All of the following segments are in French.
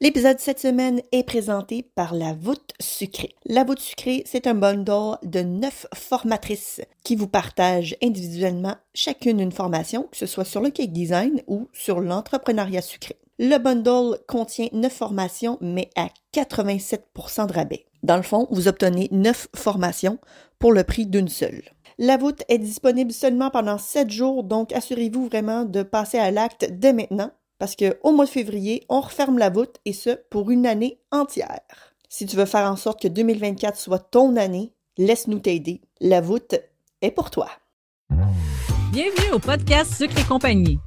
L'épisode cette semaine est présenté par la voûte sucrée. La voûte sucrée, c'est un bundle de neuf formatrices qui vous partagent individuellement chacune une formation, que ce soit sur le cake design ou sur l'entrepreneuriat sucré. Le bundle contient neuf formations, mais à 87% de rabais. Dans le fond, vous obtenez neuf formations pour le prix d'une seule. La voûte est disponible seulement pendant 7 jours, donc assurez-vous vraiment de passer à l'acte dès maintenant parce qu'au mois de février, on referme la voûte et ce, pour une année entière. Si tu veux faire en sorte que 2024 soit ton année, laisse-nous t'aider. La voûte est pour toi. Bienvenue au podcast Sucre et compagnie.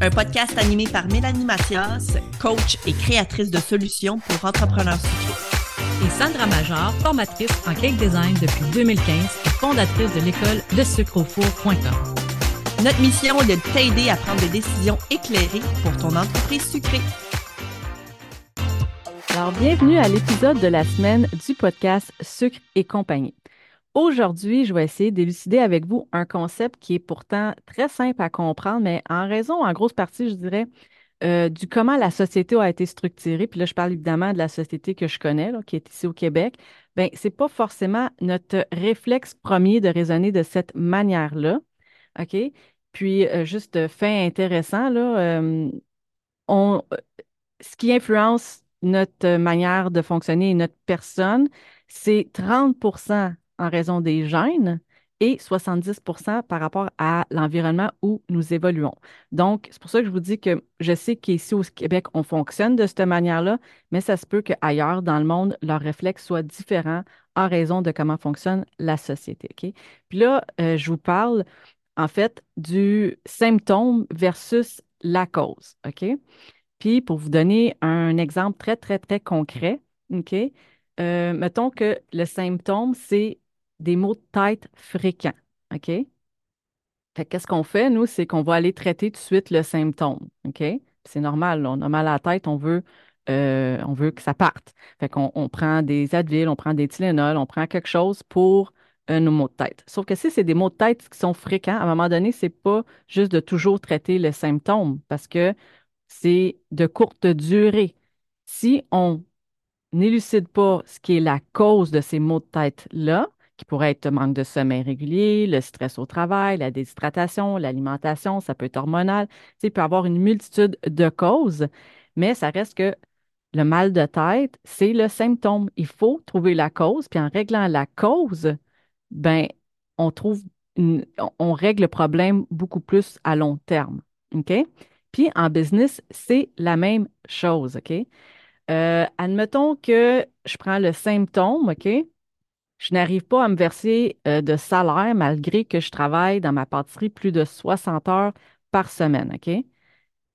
Un podcast animé par Mélanie Mathias, coach et créatrice de solutions pour entrepreneurs sucrés. Et Sandra Major, formatrice en cake design depuis 2015 et fondatrice de l'école de sucreaufour.com. Notre mission est de t'aider à prendre des décisions éclairées pour ton entreprise sucrée. Alors, bienvenue à l'épisode de la semaine du podcast Sucre et compagnie. Aujourd'hui, je vais essayer d'élucider avec vous un concept qui est pourtant très simple à comprendre, mais en raison, en grosse partie, je dirais, euh, du comment la société a été structurée. Puis là, je parle évidemment de la société que je connais, qui est ici au Québec. Bien, ce n'est pas forcément notre réflexe premier de raisonner de cette manière-là. OK? Puis, euh, juste euh, fait intéressant, là, euh, on, ce qui influence notre manière de fonctionner et notre personne, c'est 30% en raison des gènes et 70% par rapport à l'environnement où nous évoluons. Donc, c'est pour ça que je vous dis que je sais qu'ici au Québec, on fonctionne de cette manière-là, mais ça se peut qu'ailleurs dans le monde, leurs réflexes soient différents en raison de comment fonctionne la société. Puis là, je vous parle en fait, du symptôme versus la cause. OK? Puis, pour vous donner un exemple très, très, très concret, OK? Euh, mettons que le symptôme, c'est des maux de tête fréquents. OK? Fait qu'est-ce qu'on fait, nous, c'est qu'on va aller traiter tout de suite le symptôme. OK? C'est normal, on a mal à la tête, on veut, euh, on veut que ça parte. Fait qu'on on prend des Advil, on prend des Tylenol, on prend quelque chose pour nos maux de tête. Sauf que si c'est des maux de tête qui sont fréquents, à un moment donné, c'est pas juste de toujours traiter le symptôme parce que c'est de courte durée. Si on n'élucide pas ce qui est la cause de ces maux de tête-là, qui pourrait être le manque de sommeil régulier, le stress au travail, la déshydratation, l'alimentation, ça peut être hormonal, il peut y avoir une multitude de causes, mais ça reste que le mal de tête, c'est le symptôme. Il faut trouver la cause, puis en réglant la cause, ben, on trouve, on règle le problème beaucoup plus à long terme. OK? Puis en business, c'est la même chose. OK? Euh, admettons que je prends le symptôme, OK? Je n'arrive pas à me verser euh, de salaire malgré que je travaille dans ma pâtisserie plus de 60 heures par semaine, OK? Ben,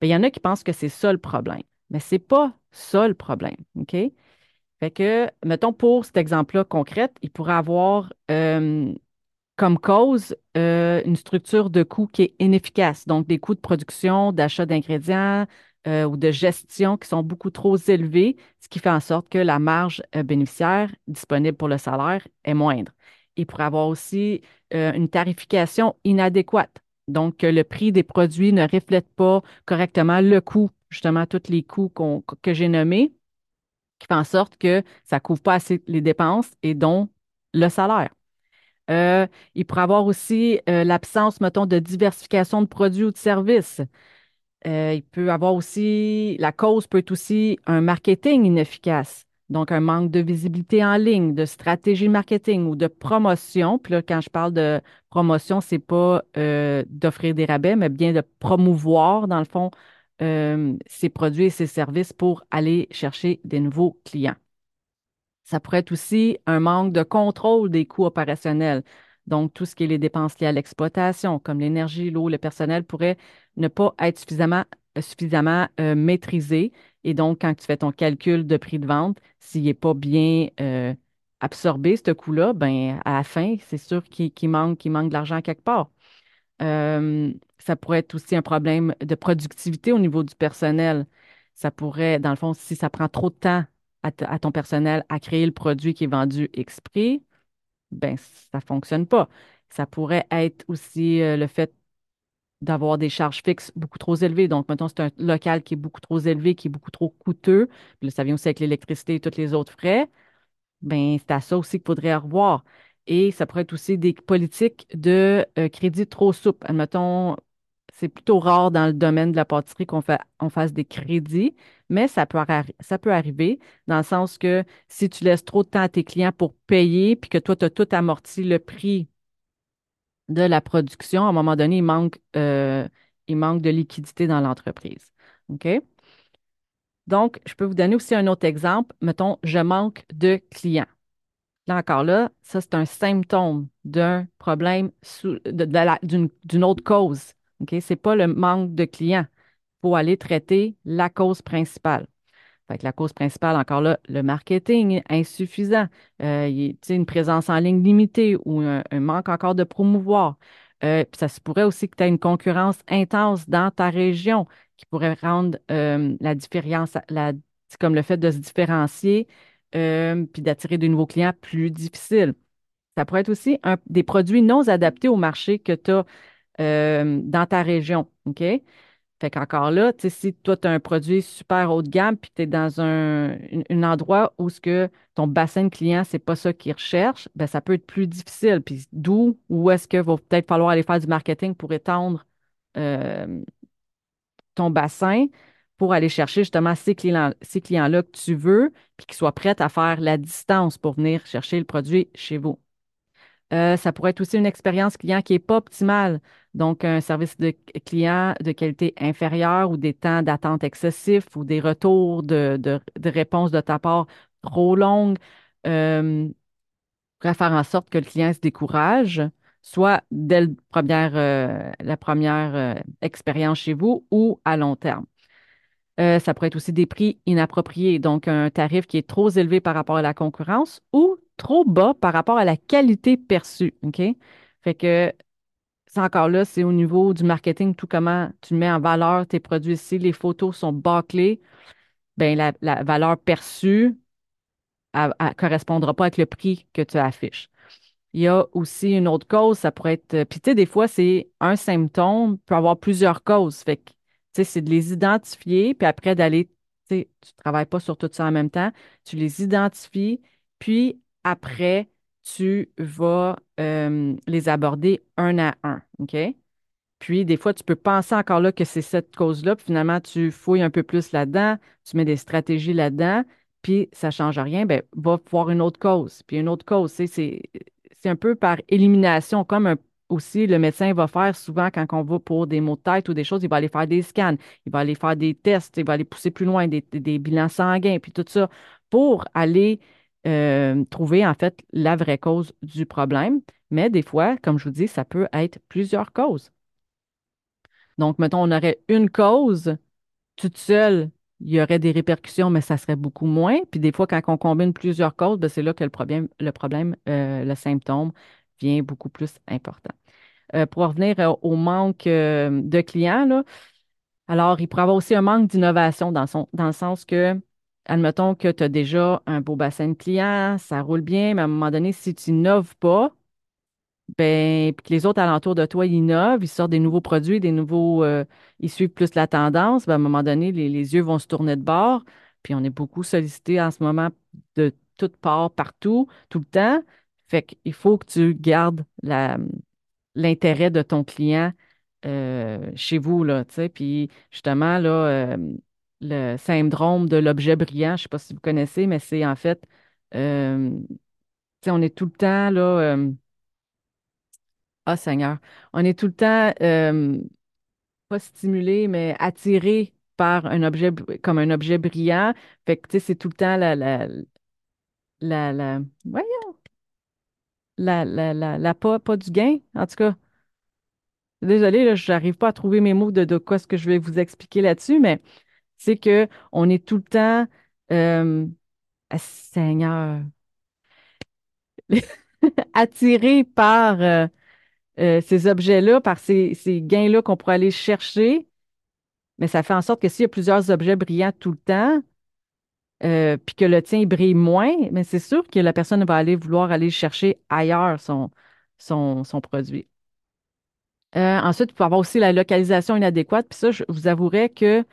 il y en a qui pensent que c'est ça le problème. Mais ce n'est pas ça le problème, OK? Fait que, mettons, pour cet exemple-là concret, il pourrait avoir euh, comme cause euh, une structure de coûts qui est inefficace, donc des coûts de production, d'achat d'ingrédients euh, ou de gestion qui sont beaucoup trop élevés, ce qui fait en sorte que la marge bénéficiaire disponible pour le salaire est moindre. Il pourrait avoir aussi une tarification inadéquate, donc le prix des produits ne reflète pas correctement le coût, justement, tous les coûts que j'ai nommés qui fait en sorte que ça ne couvre pas assez les dépenses et dont le salaire. Euh, il pourrait avoir aussi euh, l'absence, mettons, de diversification de produits ou de services. Euh, il peut avoir aussi, la cause peut être aussi un marketing inefficace. Donc, un manque de visibilité en ligne, de stratégie marketing ou de promotion. Puis là, quand je parle de promotion, ce n'est pas d'offrir des rabais, mais bien de promouvoir, dans le fond, euh, ses produits et ses services pour aller chercher des nouveaux clients. Ça pourrait être aussi un manque de contrôle des coûts opérationnels. Donc, tout ce qui est les dépenses liées à l'exploitation, comme l'énergie, l'eau, le personnel, pourrait ne pas être suffisamment, suffisamment euh, maîtrisé. Et donc, quand tu fais ton calcul de prix de vente, s'il n'est pas bien euh, absorbé, ce coût-là, ben, à la fin, c'est sûr qu'il manque, manque de l'argent quelque part. Euh, ça pourrait être aussi un problème de productivité au niveau du personnel. Ça pourrait, dans le fond, si ça prend trop de temps à, ton personnel à créer le produit qui est vendu exprès, ben ça ne fonctionne pas. Ça pourrait être aussi euh, le fait d'avoir des charges fixes beaucoup trop élevées. Donc, mettons, c'est un local qui est beaucoup trop élevé, qui est beaucoup trop coûteux. Puis là, ça vient aussi avec l'électricité et tous les autres frais. Bien, c'est à ça aussi qu'il faudrait revoir. Et ça pourrait être aussi des politiques de euh, crédit trop souple. Admettons, c'est plutôt rare dans le domaine de la pâtisserie qu'on fasse des crédits, mais ça peut, ça peut arriver dans le sens que si tu laisses trop de temps à tes clients pour payer, puis que toi, tu as tout amorti le prix de la production, à un moment donné, il manque, euh, il manque de liquidité dans l'entreprise. OK? Donc, je peux vous donner aussi un autre exemple. Mettons, je manque de clients. Là encore là, ça, c'est un symptôme d'un problème d'une autre cause. Ce n'est pas le manque de clients. Il faut aller traiter la cause principale. Fait que la cause principale, encore là, le marketing insuffisant, euh, une présence en ligne limitée ou un, manque encore de promouvoir. Euh, ça se pourrait aussi que tu aies une concurrence intense dans ta région qui pourrait rendre euh, la différence, comme le fait de se différencier puis d'attirer de nouveaux clients plus difficile. Ça pourrait être aussi des produits non adaptés au marché que tu as dans ta région. OK? Fait qu'encore là, si toi, tu as un produit super haut de gamme, puis tu es dans un, endroit où ce que ton bassin de clients, c'est pas ça qu'ils recherchent, ben ça peut être plus difficile. Puis d'où, où est-ce qu'il va peut-être falloir aller faire du marketing pour étendre euh, ton bassin pour aller chercher justement ces clients, clients-là que tu veux, puis qu'ils soient prêts à faire la distance pour venir chercher le produit chez vous. Euh, ça pourrait être aussi une expérience client qui n'est pas optimale. Donc, un service de client de qualité inférieure ou des temps d'attente excessifs ou des retours de, de, réponse de ta part trop longues euh, pourrait faire en sorte que le client se décourage, soit dès première, euh, la première euh, expérience chez vous ou à long terme. Euh, ça pourrait être aussi des prix inappropriés, donc un tarif qui est trop élevé par rapport à la concurrence ou trop bas par rapport à la qualité perçue. OK? Fait que c'est encore là, c'est au niveau du marketing, tout comment tu mets en valeur tes produits. Si les photos sont bâclées, ben la, valeur perçue ne correspondra pas avec le prix que tu affiches. Il y a aussi une autre cause, ça pourrait être. Puis, tu sais, des fois, c'est un symptôme, peut avoir plusieurs causes. C'est de les identifier, puis après d'aller, tu ne travailles pas sur tout ça en même temps, tu les identifies, puis après, tu vas euh, les aborder un à un, OK? Puis, des fois, tu peux penser encore là que c'est cette cause-là, puis finalement, tu fouilles un peu plus là-dedans, tu mets des stratégies là-dedans, puis ça ne change rien, bien, va voir une autre cause. Puis une autre cause, c'est un peu par élimination, comme un aussi, le médecin va faire souvent quand on va pour des maux de tête ou des choses, il va aller faire des scans, il va aller faire des tests, il va aller pousser plus loin, des, bilans sanguins, puis tout ça, pour aller euh, trouver en fait la vraie cause du problème. Mais des fois, comme je vous dis, ça peut être plusieurs causes. Donc, mettons, on aurait une cause toute seule, il y aurait des répercussions, mais ça serait beaucoup moins. Puis des fois, quand on combine plusieurs causes, ben, c'est là que le problème, le euh, le symptôme devient beaucoup plus important. Euh, pour revenir euh, au manque euh, de clients, alors il pourrait avoir aussi un manque d'innovation dans, dans le sens que, admettons que tu as déjà un beau bassin de clients, ça roule bien, mais à un moment donné, si tu n'innoves pas, ben, puis que les autres alentours de toi innovent, ils sortent des nouveaux produits, des nouveaux, ils suivent plus la tendance, ben, à un moment donné, les, les, yeux vont se tourner de bord. Puis on est beaucoup sollicité en ce moment de toutes parts, partout, tout le temps. Fait qu'il faut que tu gardes l'intérêt de ton client euh, chez vous, là, tu sais. Puis justement, là, euh, le syndrome de l'objet brillant, je ne sais pas si vous connaissez, mais c'est en fait, euh, tu sais, on est tout le temps, là, ah Seigneur, on est tout le temps, pas stimulé, mais attiré par un objet, comme un objet brillant. Fait que, tu sais, c'est tout le temps la, la, la, la, voyons, la, la, la, pas, du gain, en tout cas. Désolée, je n'arrive pas à trouver mes mots de, de quoi ce que je vais vous expliquer là-dessus, mais c'est que on est tout le temps euh, ah, Seigneur attiré par euh, euh, ces objets-là, par ces, ces gains-là qu'on pourrait aller chercher. Mais ça fait en sorte que s'il y a plusieurs objets brillants tout le temps, euh, puis que le tien brille moins, mais c'est sûr que la personne va aller vouloir aller chercher ailleurs son, son, produit. Euh, ensuite, il peut avoir aussi la localisation inadéquate. Puis ça, je vous avouerai que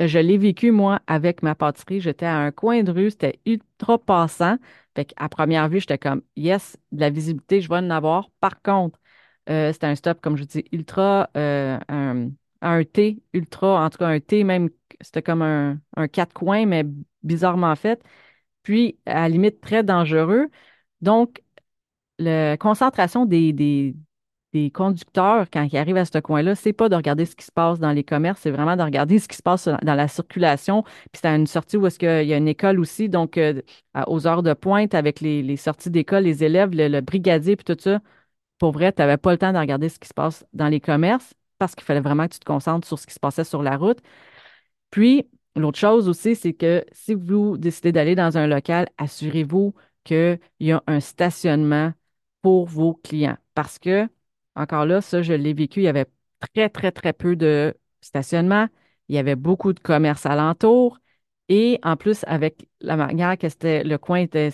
je l'ai vécu, moi, avec ma pâtisserie. J'étais à un coin de rue, c'était ultra passant. Fait qu'à première vue, j'étais comme, yes, de la visibilité, je vais en avoir. Par contre, euh, c'était un stop, comme je dis, ultra, euh, un, un T, ultra, en tout cas un T même, c'était comme un, un quatre coins, mais bizarrement fait. Puis, à limite, très dangereux. Donc, la concentration des, conducteurs, quand ils arrivent à ce coin-là, c'est pas de regarder ce qui se passe dans les commerces, c'est vraiment de regarder ce qui se passe dans la circulation. Puis c'est à une sortie où est-ce qu'il y a une école aussi, donc euh, aux heures de pointe, avec les, sorties d'école, les élèves, le, brigadier, puis tout ça. Pour vrai, tu n'avais pas le temps de regarder ce qui se passe dans les commerces parce qu'il fallait vraiment que tu te concentres sur ce qui se passait sur la route. Puis, l'autre chose aussi, c'est que si vous décidez d'aller dans un local, assurez-vous qu'il y a un stationnement pour vos clients. Parce que encore là, ça, je l'ai vécu. Il y avait très, très, très peu de stationnement. Il y avait beaucoup de commerces alentour. Et en plus, avec la manière que le coin était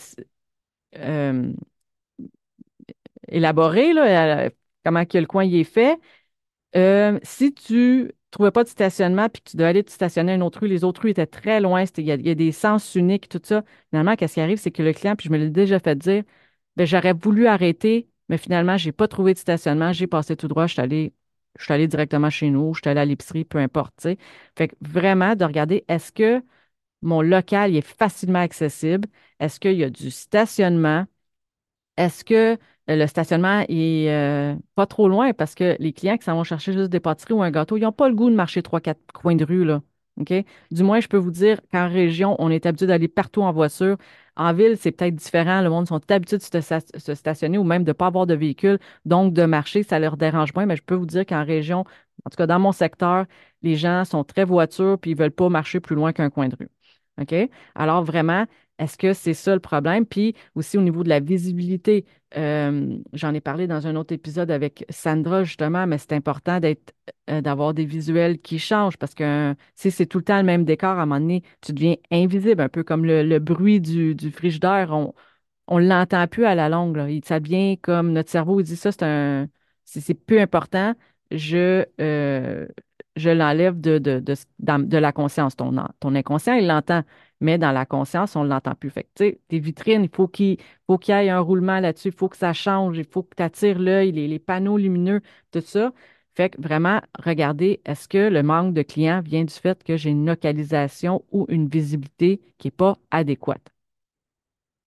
euh, élaboré, là, comment que le coin y est fait, euh, si tu trouvais pas de stationnement puis tu devais aller te stationner à une autre rue, les autres rues étaient très loin, il y, a, il y, a des sens uniques, tout ça. Finalement, qu'est-ce qui arrive, c'est que le client, puis je me l'ai déjà fait dire, ben, j'aurais voulu arrêter mais finalement, je n'ai pas trouvé de stationnement. J'ai passé tout droit. Je suis allé, je suis allé directement chez nous. Je suis allé à l'épicerie, peu importe. Fait que vraiment, de regarder, est-ce que mon local est facilement accessible? Est-ce qu'il y a du stationnement? Est-ce que le stationnement est euh, pas trop loin? Parce que les clients qui s'en vont chercher juste des pâtisseries ou un gâteau, ils n'ont pas le goût de marcher trois, quatre coins de rue, là. Du moins, je peux vous dire qu'en région, on est habitué d'aller partout en voiture. En ville, c'est peut-être différent. Le monde sont habitués de se, stationner ou même de ne pas avoir de véhicule, donc de marcher, ça leur dérange moins. Mais je peux vous dire qu'en région, en tout cas dans mon secteur, les gens sont très voitures puis ils ne veulent pas marcher plus loin qu'un coin de rue. OK? Alors vraiment, est-ce que c'est ça le problème? Puis aussi au niveau de la visibilité, euh, j'en ai parlé dans un autre épisode avec Sandra justement, mais c'est important euh, d'avoir des visuels qui changent parce que si c'est tout le temps le même décor, à un moment donné, tu deviens invisible, un peu comme le, bruit du, du frigidaire. On ne l'entend plus à la longue. Ça devient comme notre cerveau dit ça, c'est un c'est peu important. Je, euh, je l'enlève de, la conscience. Ton inconscient, il l'entend mais dans la conscience, on ne l'entend plus. Fait que, tu tes vitrines, il faut qu'il faut qu'il y ait un roulement là-dessus, il faut que ça change, il faut que tu attires l'œil, les, panneaux lumineux, tout ça. Fait que vraiment, regardez, est-ce que le manque de clients vient du fait que j'ai une localisation ou une visibilité qui n'est pas adéquate?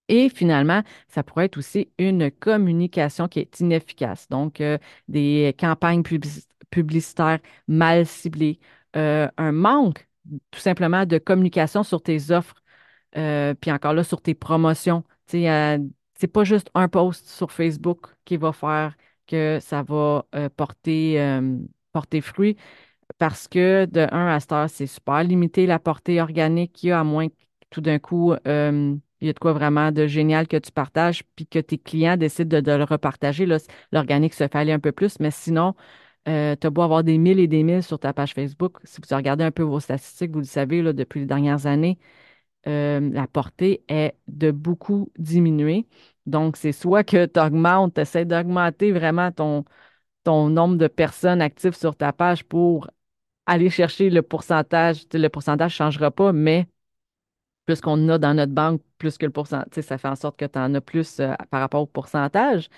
Et finalement, ça pourrait être aussi une communication qui est inefficace. Donc, euh, des campagnes publicitaires mal ciblées, euh, un manque tout simplement de communication sur tes offres, euh, puis encore là, sur tes promotions. Euh, c'est pas juste un post sur Facebook qui va faire que ça va euh, porter, fruit parce que de 1 à cette c'est super limité la portée organique qu'il y a, à moins que tout d'un coup, il y a de quoi vraiment de génial que tu partages, puis que tes clients décident de, de le repartager. L'organique se fait aller un peu plus, mais sinon, euh, tu as beau avoir des mille et des mille sur ta page Facebook. Si vous regardez un peu vos statistiques, vous le savez, là, depuis les dernières années, euh, la portée est de beaucoup diminuer. Donc, c'est soit que tu augmentes, tu essaies d'augmenter vraiment ton, ton nombre de personnes actives sur ta page pour aller chercher le pourcentage. Le pourcentage ne changera pas, mais plus qu'on a dans notre banque, plus que le pourcentage, ça fait en sorte que tu en as plus euh, par rapport au pourcentage.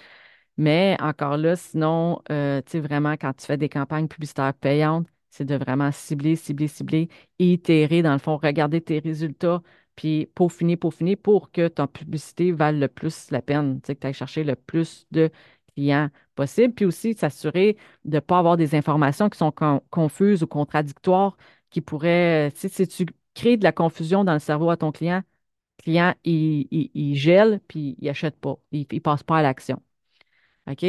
Mais encore là, sinon, euh, tu sais, vraiment, quand tu fais des campagnes publicitaires payantes, c'est de vraiment cibler, cibler, cibler, itérer, dans le fond, regarder tes résultats, puis peaufiner, peaufiner pour que ton publicité vale le plus la peine, tu sais, que tu ailles chercher le plus de clients possible, puis aussi s'assurer de ne pas avoir des informations qui sont confuses ou contradictoires, qui pourraient, si tu crées de la confusion dans le cerveau à ton client, le client, il, gèle, puis il n'achète pas, il ne passe pas à l'action. OK?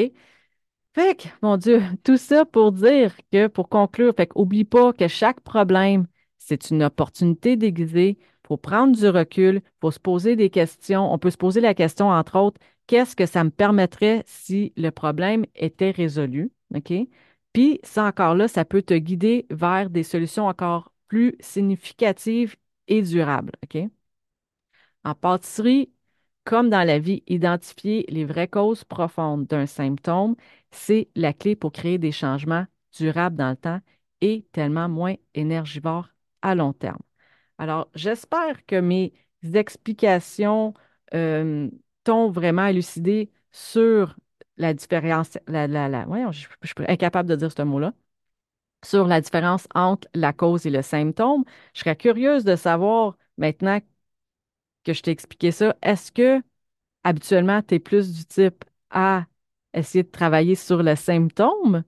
Fait que, mon Dieu, tout ça pour dire que, pour conclure, fait oublie pas que chaque problème, c'est une opportunité déguisée. Faut prendre du recul, faut se poser des questions. On peut se poser la question, entre autres, qu'est-ce que ça me permettrait si le problème était résolu? OK? Puis, ça encore là, ça peut te guider vers des solutions encore plus significatives et durables. OK? En pâtisserie, comme dans la vie, identifier les vraies causes profondes d'un symptôme, c'est la clé pour créer des changements durables dans le temps et tellement moins énergivores à long terme. Alors, j'espère que mes explications euh, t'ont vraiment élucidé sur la différence, la, la, je, suis incapable de dire ce mot-là, sur la différence entre la cause et le symptôme. Je serais curieuse de savoir maintenant que je t'ai expliqué ça, est-ce que habituellement tu es plus du type à essayer de travailler sur le symptôme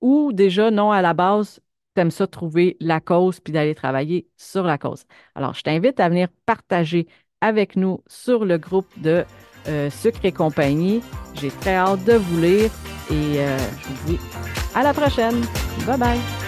ou déjà non, à la base, tu aimes ça trouver la cause puis d'aller travailler sur la cause? Alors, je t'invite à venir partager avec nous sur le groupe de euh, Sucre et compagnie. J'ai très hâte de vous lire et euh, je vous dis à la prochaine. Bye bye.